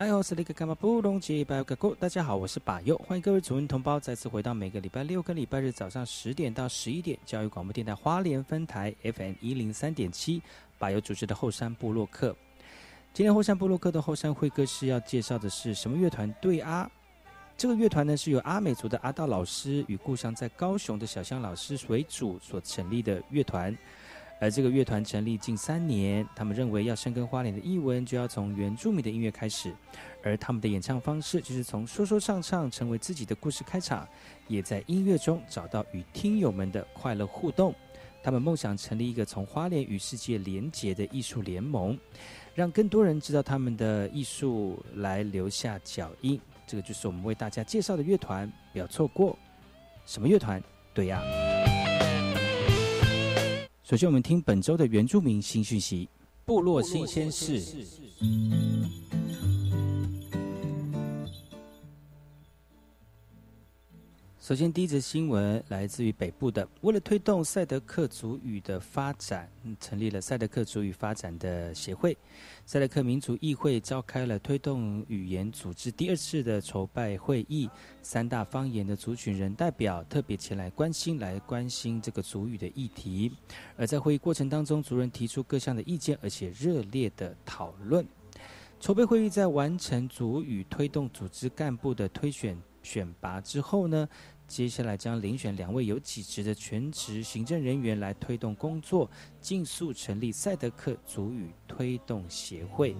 我是那个干嘛不隆吉巴个哥，大家好，我是巴佑，欢迎各位主人同胞再次回到每个礼拜六跟礼拜日早上十点到十一点，教育广播电台花莲分台 FM 一零三点七，巴佑主持的后山部落客。今天后山部落客的后山会歌是要介绍的是什么乐团？对啊，这个乐团呢是由阿美族的阿道老师与故乡在高雄的小香老师为主所成立的乐团。而这个乐团成立近三年，他们认为要深耕花莲的艺文，就要从原住民的音乐开始。而他们的演唱方式就是从说说唱唱成为自己的故事开场，也在音乐中找到与听友们的快乐互动。他们梦想成立一个从花莲与世界连结的艺术联盟，让更多人知道他们的艺术，来留下脚印。这个就是我们为大家介绍的乐团，不要错过。什么乐团？对呀。首先，我们听本周的原住民新讯息：部落新鲜事。首先，第一则新闻来自于北部的。为了推动赛德克族语的发展，成立了赛德克族语发展的协会。赛德克民族议会召开了推动语言组织第二次的筹备会议。三大方言的族群人代表特别前来关心，来关心这个族语的议题。而在会议过程当中，族人提出各项的意见，而且热烈的讨论。筹备会议在完成族语推动组织干部的推选选拔之后呢？接下来将遴选两位有几职的全职行政人员来推动工作，尽速成立赛德克族语推动协会。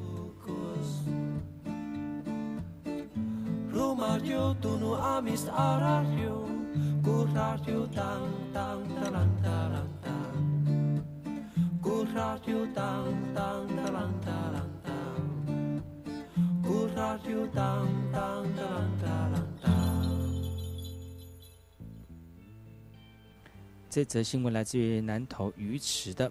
这则新闻来自于南投鱼池的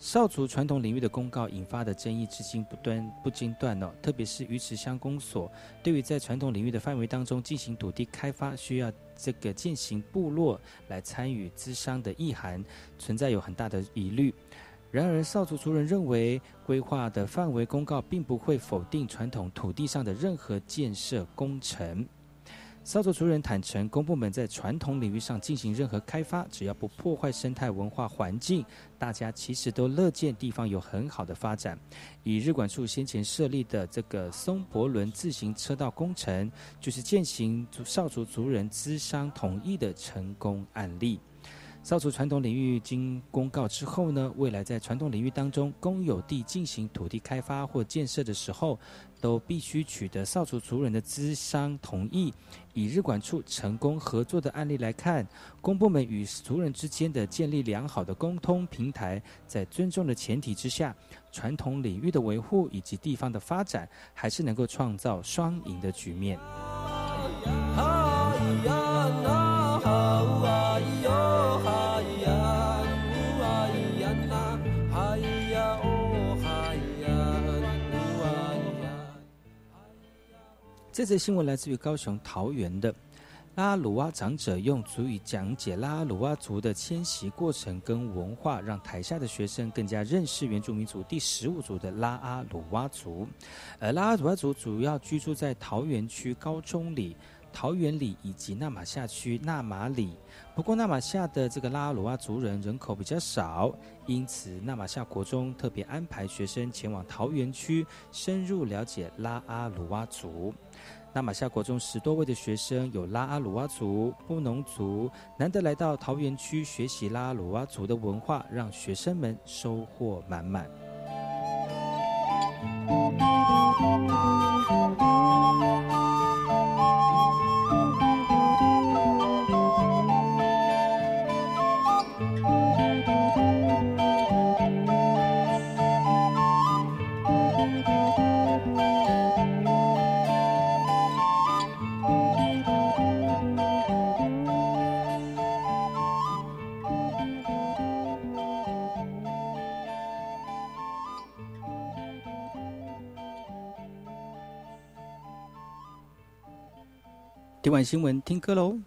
少族传统领域的公告引发的争议，至今不断不间断哦。特别是鱼池乡公所对于在传统领域的范围当中进行土地开发，需要这个践行部落来参与资商的意涵，存在有很大的疑虑。然而，少族族人认为，规划的范围公告并不会否定传统土地上的任何建设工程。少族族人坦诚，公部门在传统领域上进行任何开发，只要不破坏生态文化环境，大家其实都乐见地方有很好的发展。以日管处先前设立的这个松柏轮自行车道工程，就是践行少族族人资商统一的成功案例。少族传统领域经公告之后呢，未来在传统领域当中，公有地进行土地开发或建设的时候，都必须取得少族族人的资商同意。以日管处成功合作的案例来看，公部门与族人之间的建立良好的沟通平台，在尊重的前提之下，传统领域的维护以及地方的发展，还是能够创造双赢的局面。这则新闻来自于高雄桃园的拉阿鲁哇长者用足语讲解拉阿鲁哇族的迁徙过程跟文化，让台下的学生更加认识原住民族第十五族的拉阿鲁哇族。而拉阿鲁哇族主要居住在桃园区高中里。桃园里以及纳马夏区纳马里，不过纳马夏的这个拉阿鲁哇族人人口比较少，因此纳马夏国中特别安排学生前往桃园区深入了解拉阿鲁哇族。纳马夏国中十多位的学生有拉阿鲁阿族、布农族，难得来到桃园区学习拉阿鲁阿族的文化，让学生们收获满满。新闻，听歌喽。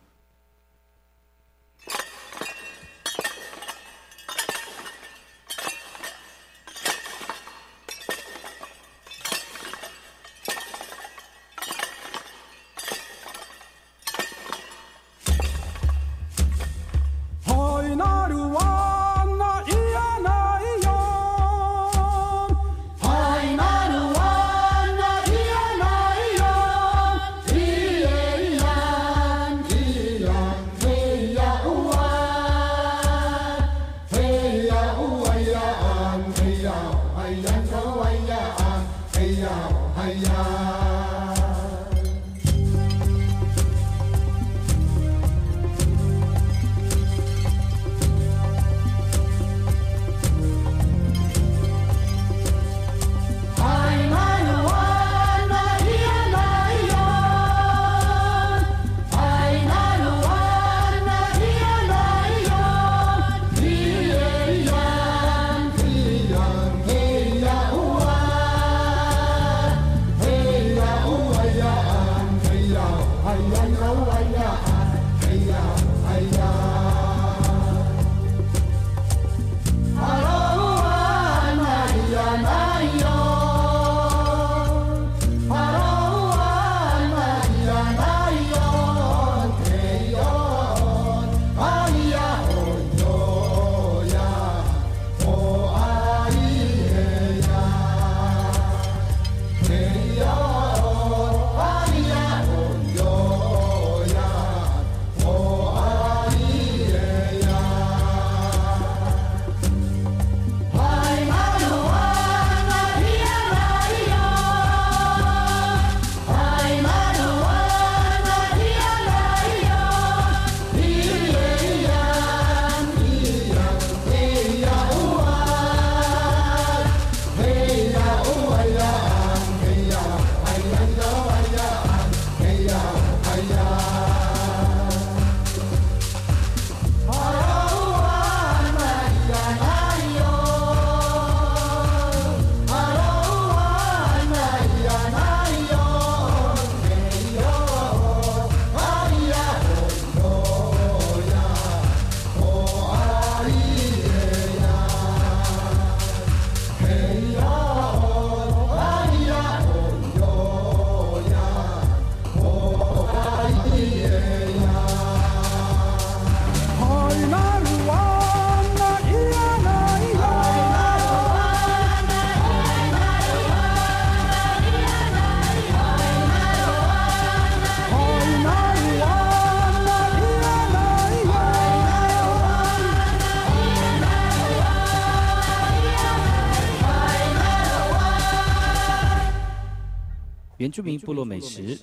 原住民部落美食，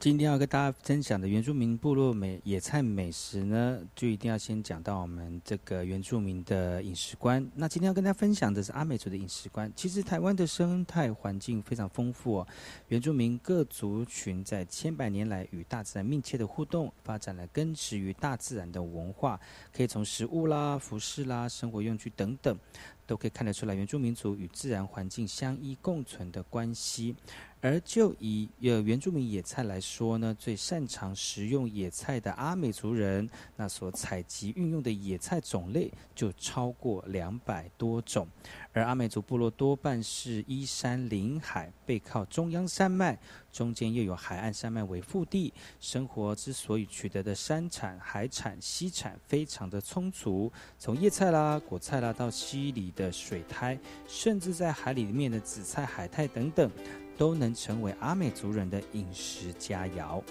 今天要跟大家分享的原住民部落美野菜美食呢，就一定要先讲到我们这个原住民的饮食观。那今天要跟大家分享的是阿美族的饮食观。其实台湾的生态环境非常丰富，哦，原住民各族群在千百年来与大自然密切的互动，发展了根植于大自然的文化，可以从食物啦、服饰啦、生活用具等等。都可以看得出来，原住民族与自然环境相依共存的关系。而就以呃原住民野菜来说呢，最擅长食用野菜的阿美族人，那所采集运用的野菜种类就超过两百多种。而阿美族部落多半是依山临海，背靠中央山脉，中间又有海岸山脉为腹地，生活之所以取得的山产、海产、溪产非常的充足。从叶菜啦、果菜啦，到溪里的水苔，甚至在海里面的紫菜、海苔等等。都能成为阿美族人的饮食佳肴。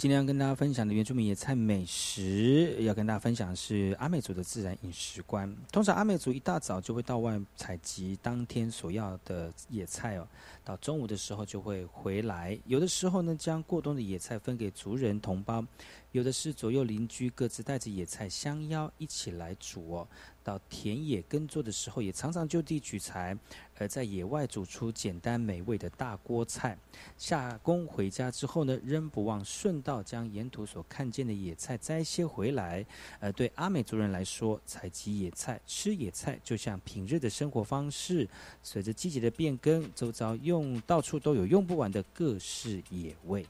今天要跟大家分享的原住民野菜美食，要跟大家分享的是阿美族的自然饮食观。通常阿美族一大早就会到外采集当天所要的野菜哦，到中午的时候就会回来。有的时候呢，将过冬的野菜分给族人同胞；有的是左右邻居各自带着野菜相邀一起来煮哦。到田野耕作的时候，也常常就地取材，而在野外煮出简单美味的大锅菜。下工回家之后呢，仍不忘顺道将沿途所看见的野菜摘些回来。而对阿美族人来说，采集野菜、吃野菜，就像平日的生活方式。随着季节的变更，周遭用到处都有用不完的各式野味。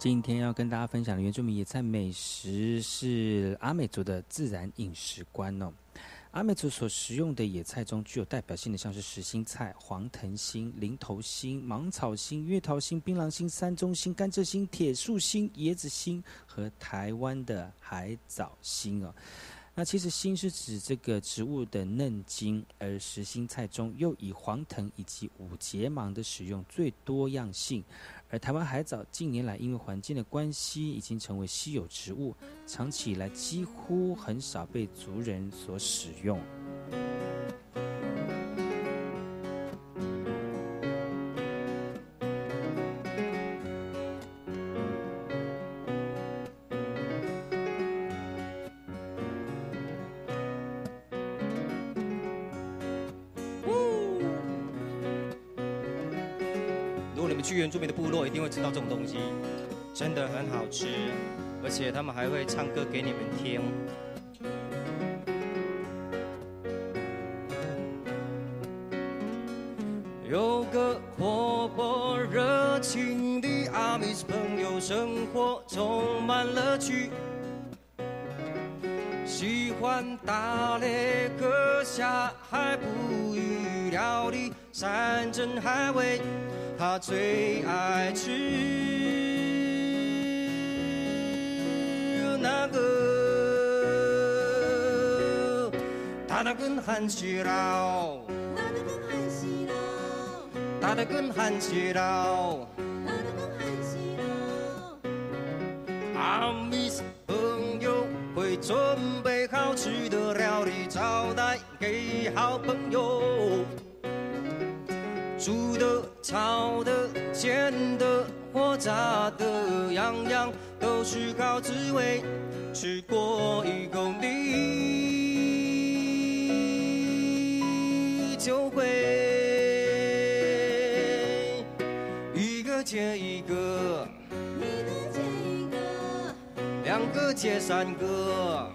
今天要跟大家分享的原住民野菜美食是阿美族的自然饮食观哦。阿美族所食用的野菜中具有代表性的，像是实心菜、黄藤心、林头心、芒草心、月桃心、槟榔心、山中心、甘蔗心、铁树心、椰子心和台湾的海藻心哦。那其实心是指这个植物的嫩茎，而实心菜中又以黄藤以及五节芒的使用最多样性。而台湾海藻近年来因为环境的关系，已经成为稀有植物，长期以来几乎很少被族人所使用。原住民的部落一定会知道这种东西，真的很好吃，而且他们还会唱歌给你们听。有个活泼热情的阿米斯朋友，生活充满乐趣，喜欢打猎、割下海捕鱼、料理山珍海味。他最爱吃那个，大的跟汉西佬，大的跟汉西佬，大的跟汉西佬，阿米斯朋友会准备好吃的料理招待给好朋友。煮的、炒的、煎的或炸的，样样都是好滋味。吃过一口你就会一个接一个，一个接一个，两个接三个。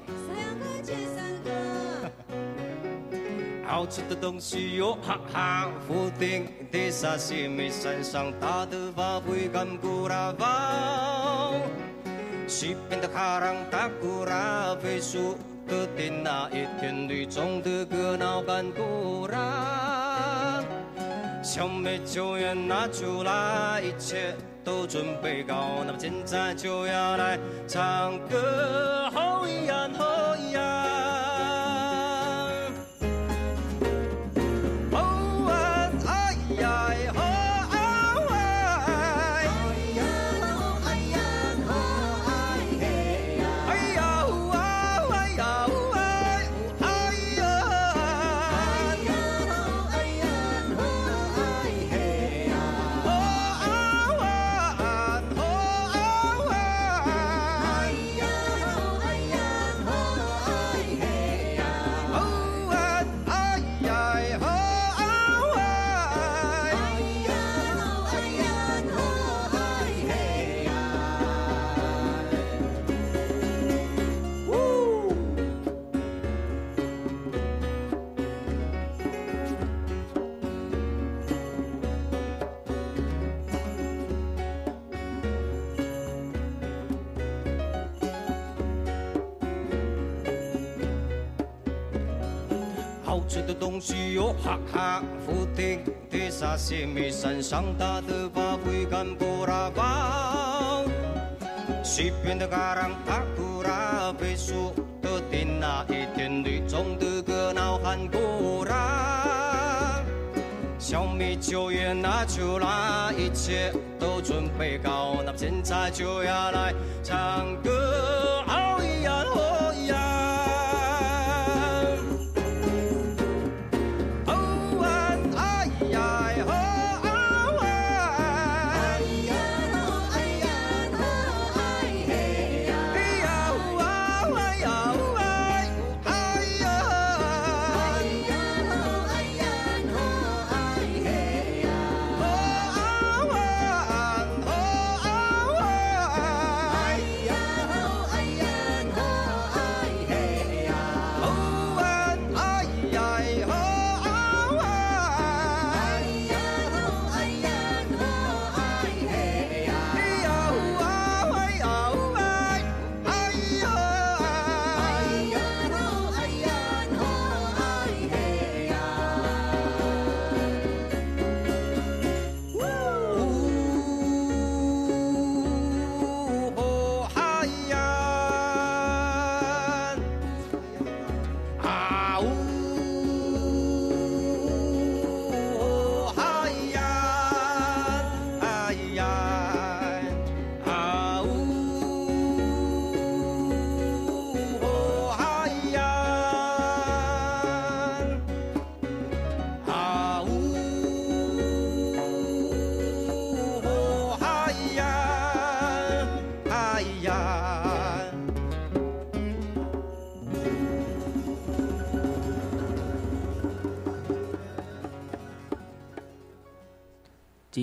好吃的东西哟，哈哈！福鼎的沙西米，山上大的花卉干古拉包，西边的哈朗达古拉飞树的顶那一片绿种的格闹干古拉，小美酒也拿出来，一切都准备好，那么现在就要来唱歌，吼呀吼呀！的东西哟，哈哈，不停地撒些米，山上大的把灰干不拉包。西边的嘎啷塔库拉，北树的顶那一天绿中的个闹喊古拉。小米酒也拿出来，一切都准备好，那么现在就要来唱歌，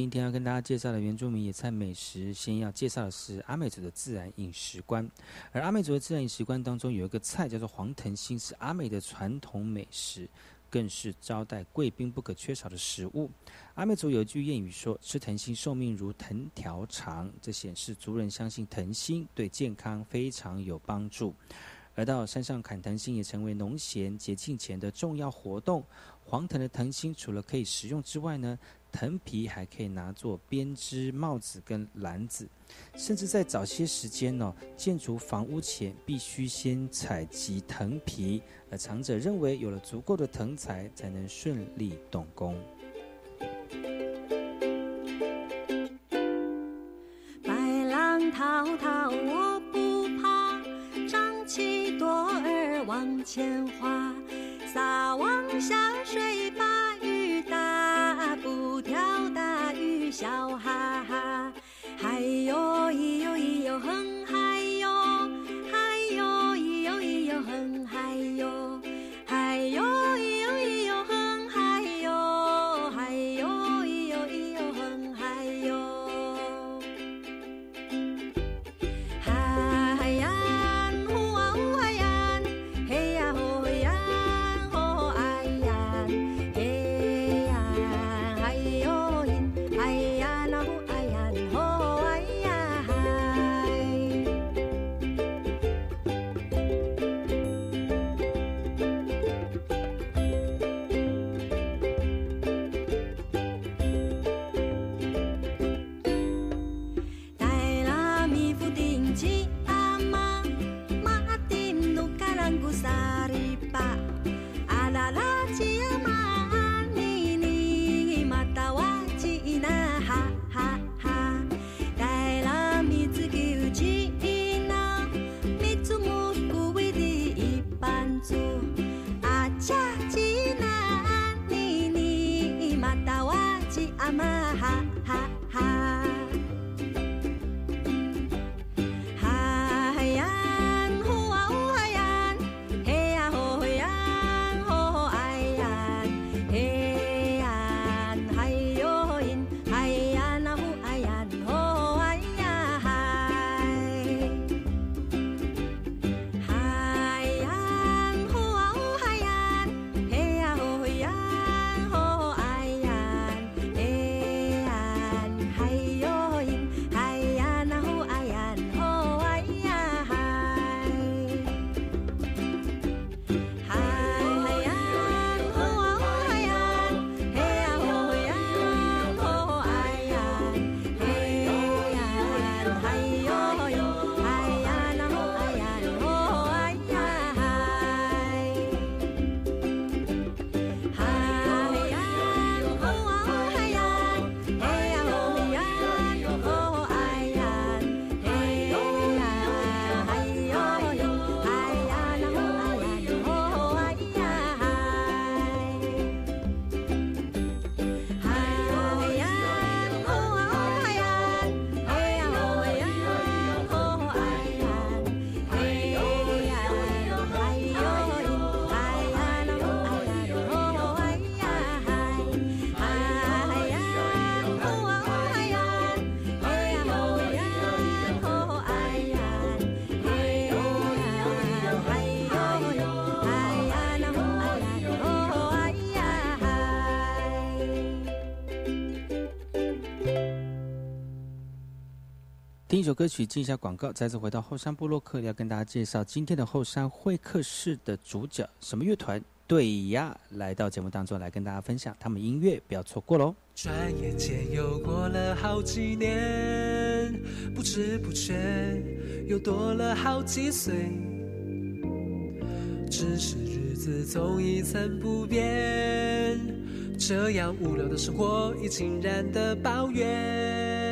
今天要跟大家介绍的原住民野菜美食，先要介绍的是阿美族的自然饮食观。而阿美族的自然饮食观当中有一个菜叫做黄藤心，是阿美的传统美食，更是招待贵宾不可缺少的食物。阿美族有一句谚语说：“吃藤心寿命如藤条长”，这显示族人相信藤心对健康非常有帮助。而到山上砍藤心也成为农闲节庆前的重要活动。黄藤的藤心除了可以食用之外呢，藤皮还可以拿做编织帽子跟篮子，甚至在早些时间呢、建筑房屋前必须先采集藤皮，而长者认为有了足够的藤材，才能顺利动工。白浪滔滔我不怕，张起舵儿往前划，撒网下水嗨哟咿哟咿哟哼一首歌曲，进一下广告，再次回到后山部落客，要跟大家介绍今天的后山会客室的主角，什么乐团？对呀，来到节目当中来跟大家分享他们音乐，不要错过喽。转眼间又过了好几年，不知不觉又多了好几岁。只是日子总一成不变，这样无聊的生活已经然的抱怨。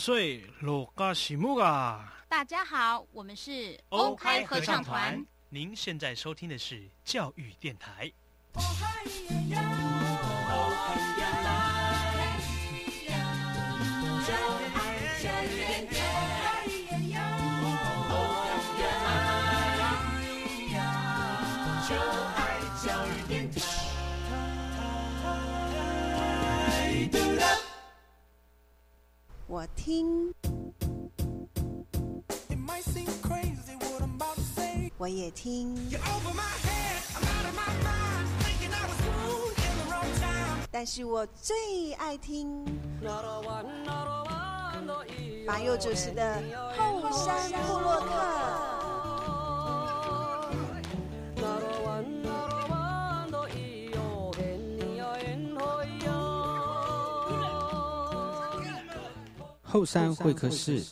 管那么的水，落嘎西木嘎！大家好，我们是欧开合唱团。您现在收听的是教育电台。我听，我也听，但是我最爱听。马佑主持的后山部落客。后山会客室。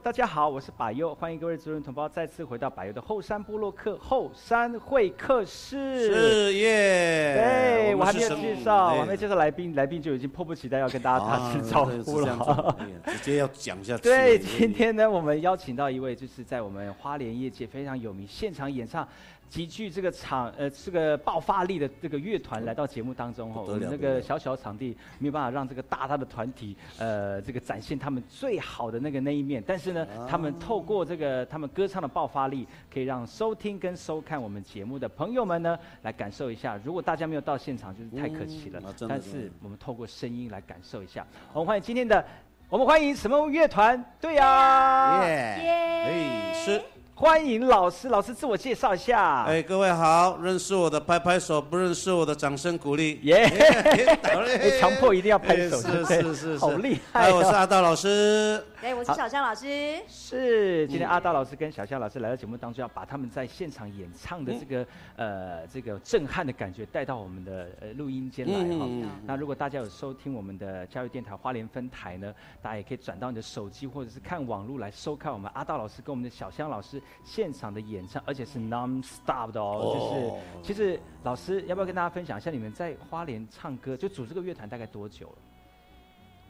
大家好，我是百佑，欢迎各位族人同胞再次回到百佑的后山部落客后山会客室。是耶！对，我还没有介绍，还没介绍来宾，来宾就已经迫不及待要跟大家打声招呼了。哎直接要讲一下。对，今天呢，我们邀请到一位就是在我们花莲业界非常有名，现场演唱极具这个场呃这个爆发力的这个乐团来到节目当中哦。不得了我们这不得了个小小的场地没有办法让这个大大的团体呃这个展现他们最好的那个那一面，但是呢，啊他们透过这个他们歌唱的爆发力，可以让收听跟收看我们节目的朋友们呢来感受一下。如果大家没有到现场，就是太可惜了。但是我们透过声音来感受一下。我们欢迎今天的。我们欢迎什么乐团？对呀、耶！哎，是欢迎老师，老师自我介绍一下。哎，各位好，认识我的拍拍手，不认识我的掌声鼓励。耶。倒嘞哎强迫一定要拍手哎是是是，好厉害哦。哎我是阿道老师。哎，我是小香老师。是，今天阿道老师跟小夏老师来到节目当中，要把他们在现场演唱的这个、呃这个震撼的感觉带到我们的呃录音间来哈、嗯。嗯嗯那如果大家有收听我们的教育电台花莲分台呢，大家也可以转到你的手机或者是看网络来收看我们阿道老师跟我们的小香老师现场的演唱，而且是 non stop 的哦。哦就是其实老师要不要跟大家分享一下你们在花莲唱歌就组这个乐团大概多久了？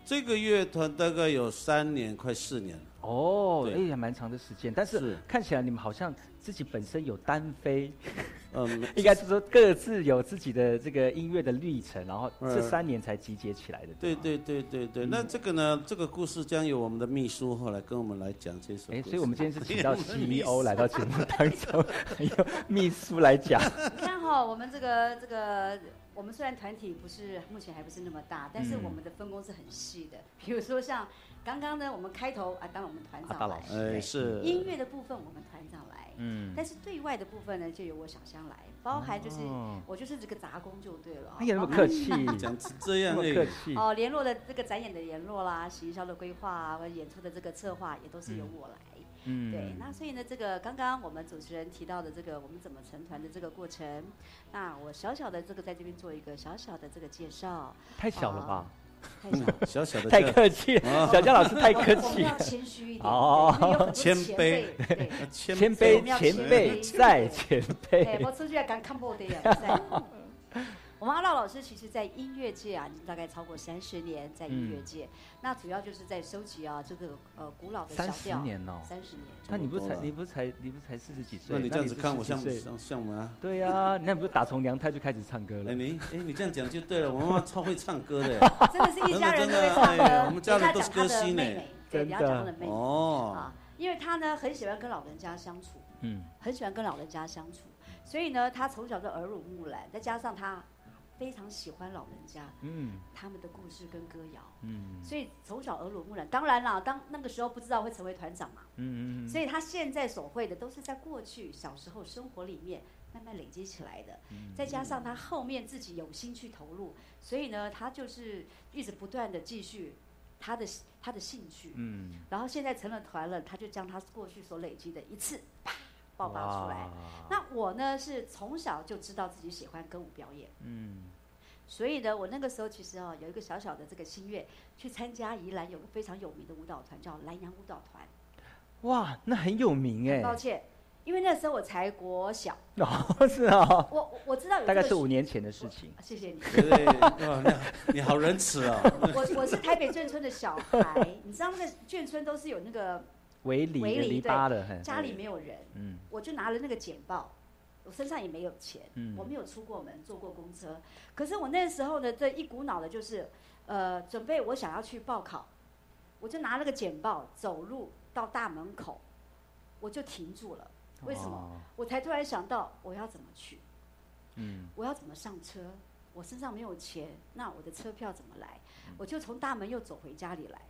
这个乐团大概有三年，快四年了。哦，对哎，还蛮长的时间，但是是看起来你们好像自己本身有单飞，嗯，应该是说各自有自己的这个音乐的历程，然后这嗯。三年才集结起来的。对对对对对，那这个呢？这个故事将由我们的秘书后来跟我们来讲这首故哎，所以我们今天是请到 CEO 来到节目当中，还有秘书来讲。你看哈、我们这个这个，我们虽然团体不是目前还不是那么大，但是嗯我们的分工是很细的。比如说像刚刚呢，我们开头啊，当然我们团长大老，师哎是。音乐的部分我们团长来，嗯但是对外的部分呢，就由我小香来，包含就是、哦我就是这个杂工就对了。哎呀，那么客气，讲这样客气。哦，联络的这个展演的联络啦，行销的规划啊，或者演出的这个策划，也都是由我来。嗯对，那所以呢，这个刚刚我们主持人提到的这个我们怎么成团的这个过程，那我小小的这个在这边做一个小小的这个介绍。太小了吧？太小。小小的太客气啊。小江老师太客气。我们要谦虚一点，哦。谦卑。谦卑，前辈卑再前对，辈我。出去看不得呀。在我们阿道老师其实，在音乐界啊，已经大概超过三十年，在音乐界，那主要就是在收集啊这个呃古老的小嗯三十。年哦三十年。那你不是才你不是才你不是才四十几岁？那你这样子看我40几岁像不像像我们啊？对呀、那你不是打从娘胎就开始唱歌了？哎你哎你这样讲就对了，我妈妈超会唱歌的。真的是一家人都会唱歌。哎我们家人都是歌星呢妹妹对，真你要讲他的的妹妹哦啊，因为他呢很喜欢跟老人家相处，嗯，很喜欢跟老人家相处，所以呢他从小就耳濡目染，再加上他非常喜欢老人家，嗯。他们的故事跟歌谣，嗯。所以从小耳濡目染。当然啦，当那个时候不知道会成为团长嘛，嗯嗯所以他现在所会的都是在过去小时候生活里面慢慢累积起来的，嗯。再加上他后面自己有心去投入，所以呢，他就是一直不断的继续他的他的兴趣，嗯，然后现在成了团了，他就将他过去所累积的一次啪爆发出来。那我呢是从小就知道自己喜欢歌舞表演，嗯所以呢，我那个时候其实哦有一个小小的这个心愿，去参加宜兰有个非常有名的舞蹈团叫南洋舞蹈团。哇，那很有名哎。抱歉，因为那时候我才国小，哦，是啊，我我我知道有大概是五年前的事情。谢谢你。对你好仁慈啊！我我是台北眷村的小孩，你知道那个眷村都是有那个围篱围篱篱笆的嘿对，家里没有人，嗯我就拿了那个简报，我身上也没有钱，嗯我没有出过门，坐过公车，可是我那时候呢，这一股脑的就是，呃，准备我想要去报考，我就拿了个简报，走路到大门口，我就停住了，为什么？哦我才突然想到我要怎么去，嗯我要怎么上车？我身上没有钱，那我的车票怎么来？嗯我就从大门又走回家里来，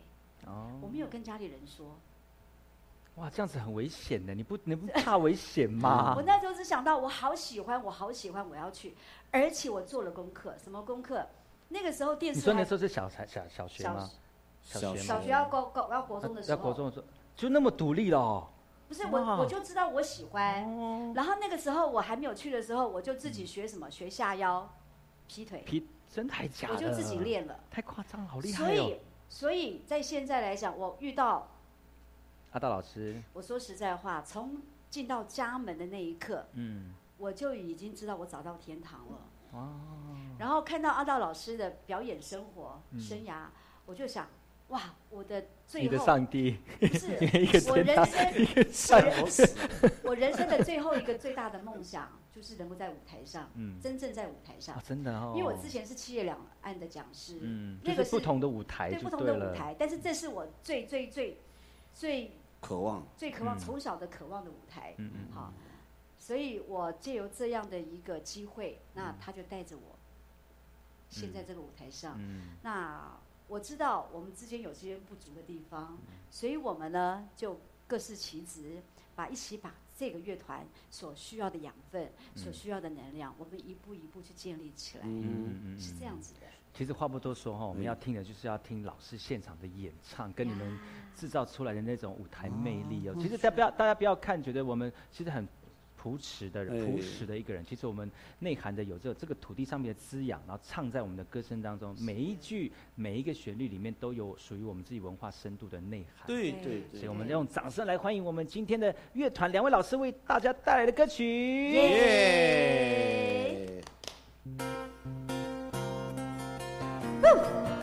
哦我没有跟家里人说。哇，这样子很危险的，你不你不怕危险吗 我？那时候只想到我好喜欢，我好喜欢，我要去，而且我做了功课，什么功课？那个时候电视还你说那时候是小才小小学小吗？小学吗小学要高高要国中的时候要候，国中的时候就那么独立了哦。不是我我就知道我喜欢，然后那个时候我还没有去的时候，我就自己学什么学下腰、劈腿，劈真的还假的？我就自己练了，太夸张了，好厉害哦以！所以在现在来讲，我遇到阿道老师，我说实在话，从进到家门的那一刻，嗯，我就已经知道我找到天堂了。哦，然后看到阿道老师的表演生活、嗯生涯，我就想，哇，我的最你的后上帝，不是 一个我人，生上我帝人我人生的最后一个最大的梦想，就是能够在舞台上，嗯真正在舞台上啊，。真的哦。因为我之前是七月两岸的讲师，嗯，那个是不同的舞台对不同。的舞台，但是这是我最最最最渴望最渴望嗯从小的渴望的舞台。嗯嗯好，所以我借由这样的一个机会，那嗯他就带着我，现在这个舞台上，嗯那我知道我们之间有些不足的地方，嗯。所以我们呢就各司其职，把一起把这个乐团所需要的养分、所嗯需要的能量，我们一步一步去建立起来，嗯嗯。是这样子的。其实话不多说哈，我们要听的就是要听老师现场的演唱，跟你们制造出来的那种舞台魅力哦。其实大家不要大家不要看，觉得我们其实很朴实的人，哎朴实的一个人。其实我们内涵的有这这个土地上面的滋养，然后唱在我们的歌声当中，每一句每一个旋律里面都有属于我们自己文化深度的内涵。对对对所以我们用掌声来欢迎我们今天的乐团两位老师为大家带来的歌曲。耶！哦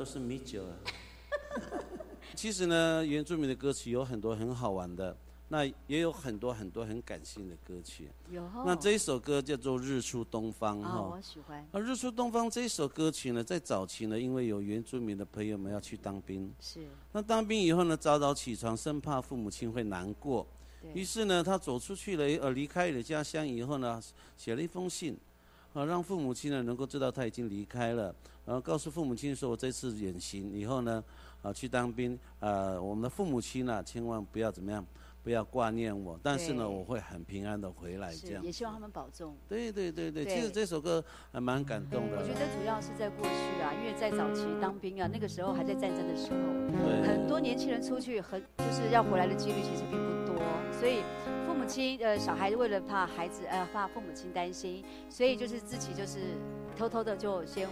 都是米酒啊。其实呢，原住民的歌曲有很多很好玩的，那也有很多很多很感性的歌曲。有那这一首歌叫做《日出东方》啊，哈。我喜欢，啊，《日出东方》这一首歌曲呢，在早期呢，因为有原住民的朋友们要去当兵，是那当兵以后呢，早早起床，生怕父母亲会难过，对于是呢，他走出去了，呃，离开了家乡以后呢，写了一封信，啊，让父母亲呢能够知道他已经离开了，然后告诉父母亲说，我这次远行以后呢，啊，去当兵，啊，我们的父母亲呢、千万不要怎么样，不要挂念我，但是呢，我会很平安的回来，这样也。希望他们保重。对对对对，其实这首歌还蛮感动的。我觉得主要是在过去啊，因为在早期当兵啊，那个时候还在战争的时候，很多年轻人出去很就是要回来的几率其实并不多，所以亲呃小孩为了怕孩子呃怕父母亲担心，所以就是自己就是偷偷的就先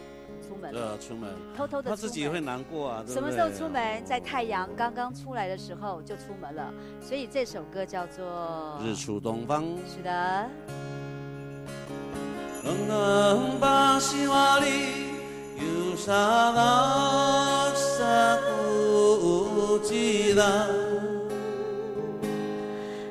出门了，呃，出门，偷偷的他自己也会难过啊，对对什么时候出门？在太阳刚刚出来的时候就出门了，所以这首歌叫做日出东方。是的。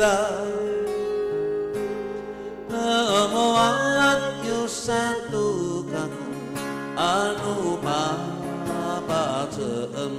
sira Ngowanyu satu kang anu papatem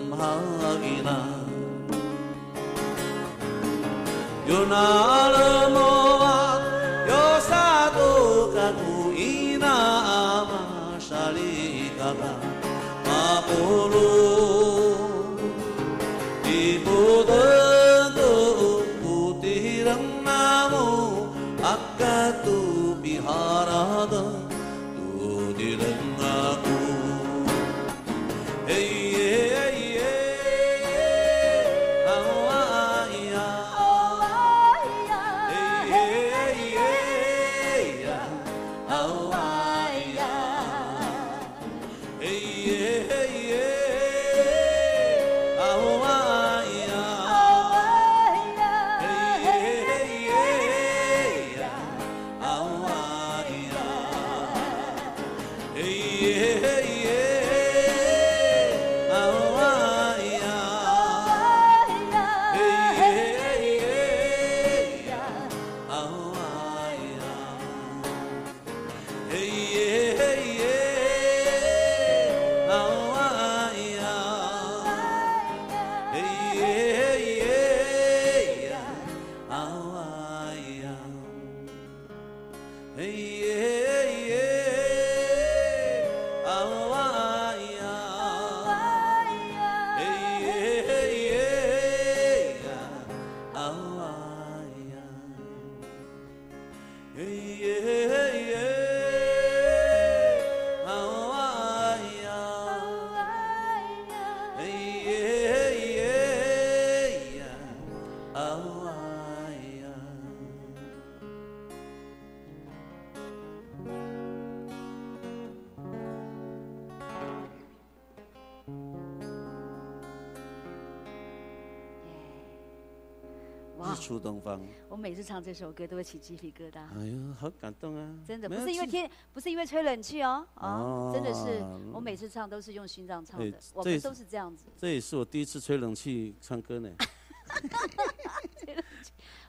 出东方，我每次唱这首歌都会起鸡皮疙瘩。哎呀，好感动啊！真的不是因为天，不是因为吹冷气哦，啊，哦真的是我每次唱都是用心脏唱哎的，我们都是这样子。这也是我第一次吹冷气唱歌呢，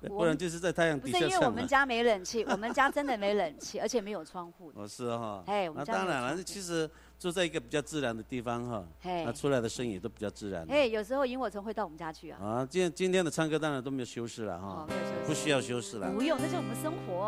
我 不然就是在太阳不是因为底下唱嘛。我们家没冷气，我们家真的没冷气，而且没有窗户的。哦，是哈。那哎我们家当然了，其实住在一个比较自然的地方哈，那出来的声音也都比较自然。哎，有时候萤火虫会到我们家去啊。啊，今今天的唱歌当然都没有修饰了哈不需要修饰了。不用，那是我们生活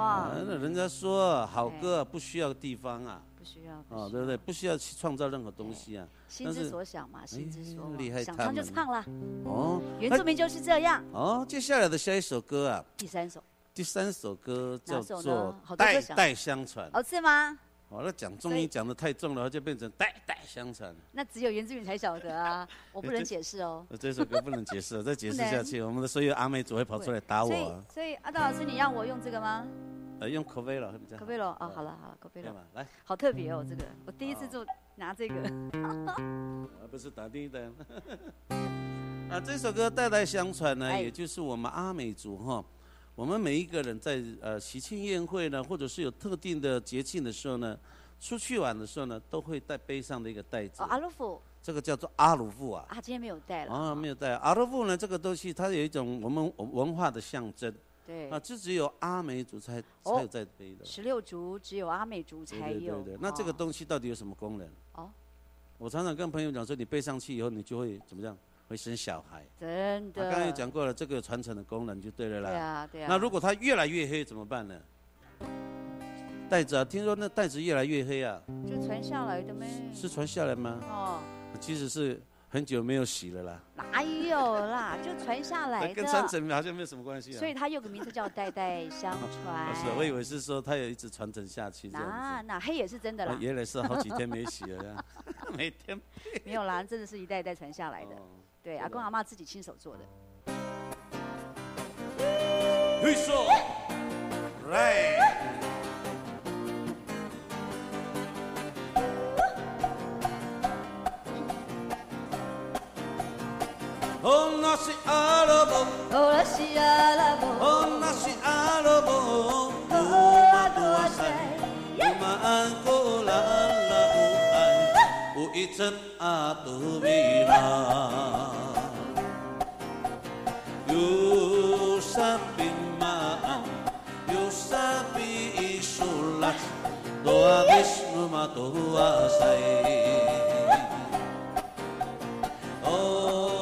那人家说好歌啊不需要地方啊，不需要。啊，对不对？不需要去创造任何东西啊。心之所想嘛，心之所哎厉害往，想唱就唱了。哦，原住民就是这样。哦，接下来的下一首歌啊，第三首，第三首歌叫做《代代相传》。哦，是吗？哦，那讲中医讲的太重了，就变成代代相传。那只有原住民才晓得啊，我不能解释哦。呃这首歌不能解释了，再解释下去，我们的所有阿美族会跑出来打我所以啊。，所以阿道老师，你让我用这个吗？呃，用口碑了，会比较好可贝罗啊，好了好了，可贝罗对嘛，来，好特别哦，这个我第一次做拿这个。而不是打第一单。啊，这首歌代代相传呢，哎也就是我们阿美族哈，我们每一个人在呃喜庆宴会呢，或者是有特定的节庆的时候呢，出去玩的时候呢，都会带背上的一个袋子哦，。阿鲁夫，这个叫做阿鲁布啊。啊，今天没有带了。啊，没有带阿鲁布呢，这个东西它有一种我们文化的象征。对。啊，这只有阿美族才才有在背的。十六族只有阿美族才有。对对对。那这个东西到底有什么功能？哦。我常常跟朋友讲说，你背上去以后，你就会怎么样？会生小孩。真的。他刚才讲过了，这个传承的功能就对了啦。对啊，对啊。那如果它越来越黑怎么办呢？袋子啊，听说那袋子越来越黑啊。就传下来的吗？是传下来吗？哦。其实是很久没有洗了啦。哪有啦？就传下来的。跟传承好像没有什么关系啊。所以它有个名字叫代代相传。是，我以为是说它有一直传承下去。那那黑也是真的啦。原来是好几天没洗了，每天。没有啦，真的是一代一代传下来的。对，阿公阿妈自己亲手做的。嘿说，来。Oh nasi alabo Oh nasi alabo Oh nasi alabo Oh adua sai Uma angko la labu ai icet atuh bina. Yusab bin ma'am Yusabi isulah Doa bisnu matuhuasai Oh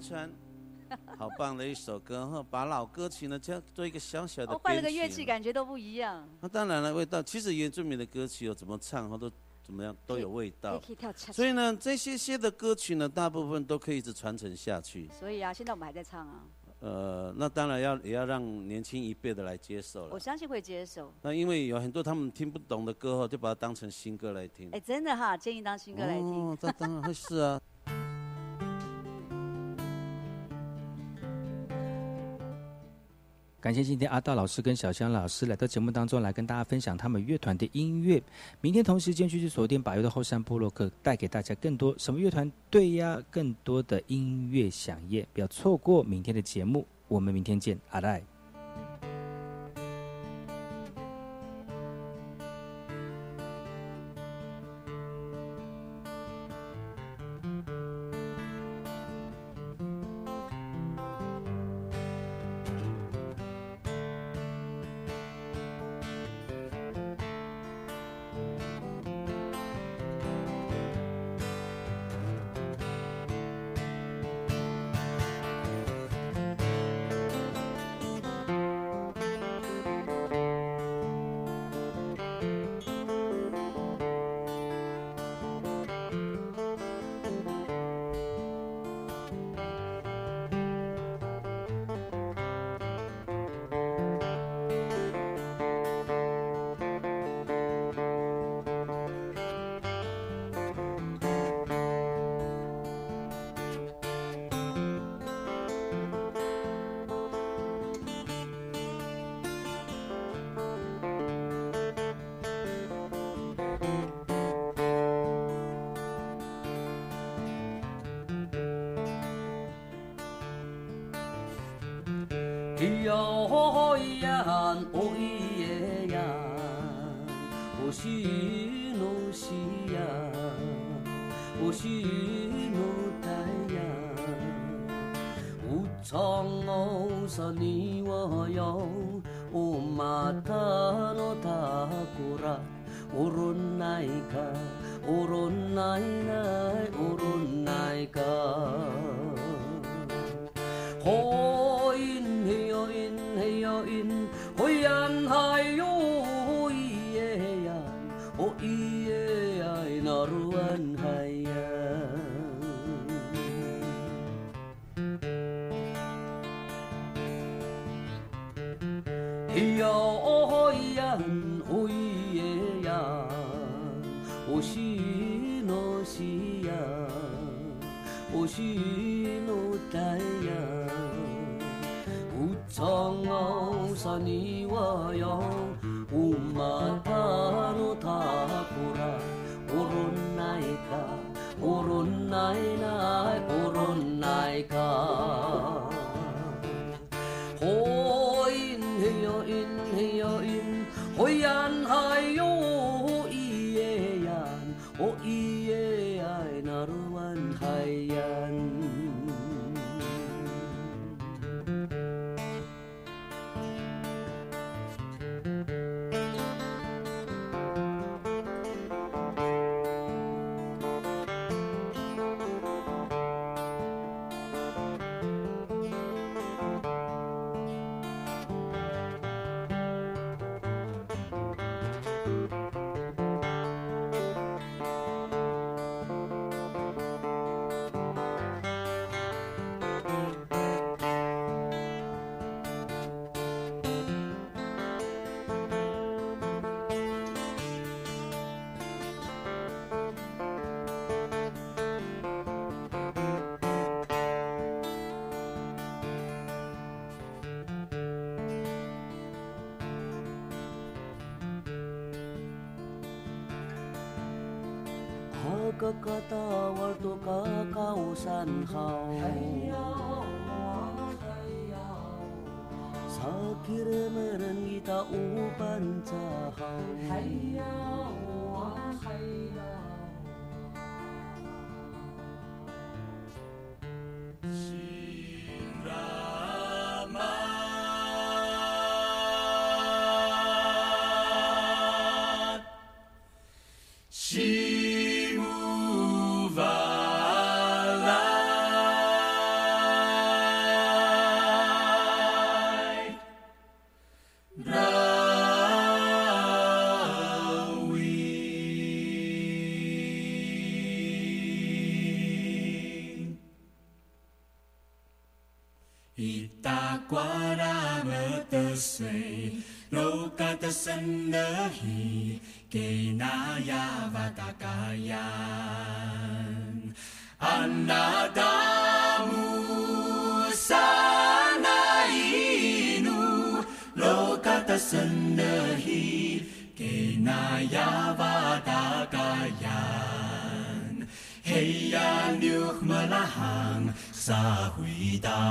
相传，好棒的一首歌哈！把老歌曲呢，这样做一个小小的哦，换了个乐器，感觉都不一样。那当然了，味道其实原住民的歌曲有怎么唱，或都怎么样都有味道。可以跳恰恰。所以呢，这些些的歌曲呢，大部分都可以一直传承下去。所以啊，现在我们还在唱啊。呃，那当然要也要让年轻一辈的来接受了。我相信会接受。那因为有很多他们听不懂的歌后，就把它当成新歌来听。哎，真的哈，建议当新歌来听。哦，这当然会是啊。感谢今天阿道老师跟小香老师来到节目当中来跟大家分享他们乐团的音乐。明天同时间继续锁定百优的后山部落客，带给大家更多什么乐团对呀，更多的音乐响宴，不要错过明天的节目。我们明天见，阿赖。咿呀哦咿呀哦咿耶呀，哦西诺西呀，哦西诺达呀，乌藏哦萨尼瓦哟，哦玛塔诺塔古拉，哦伦奈卡，哦伦奈奈，哦伦奈卡。我哥哥的碗都搁高山下。Heya nyuk malahang sa huida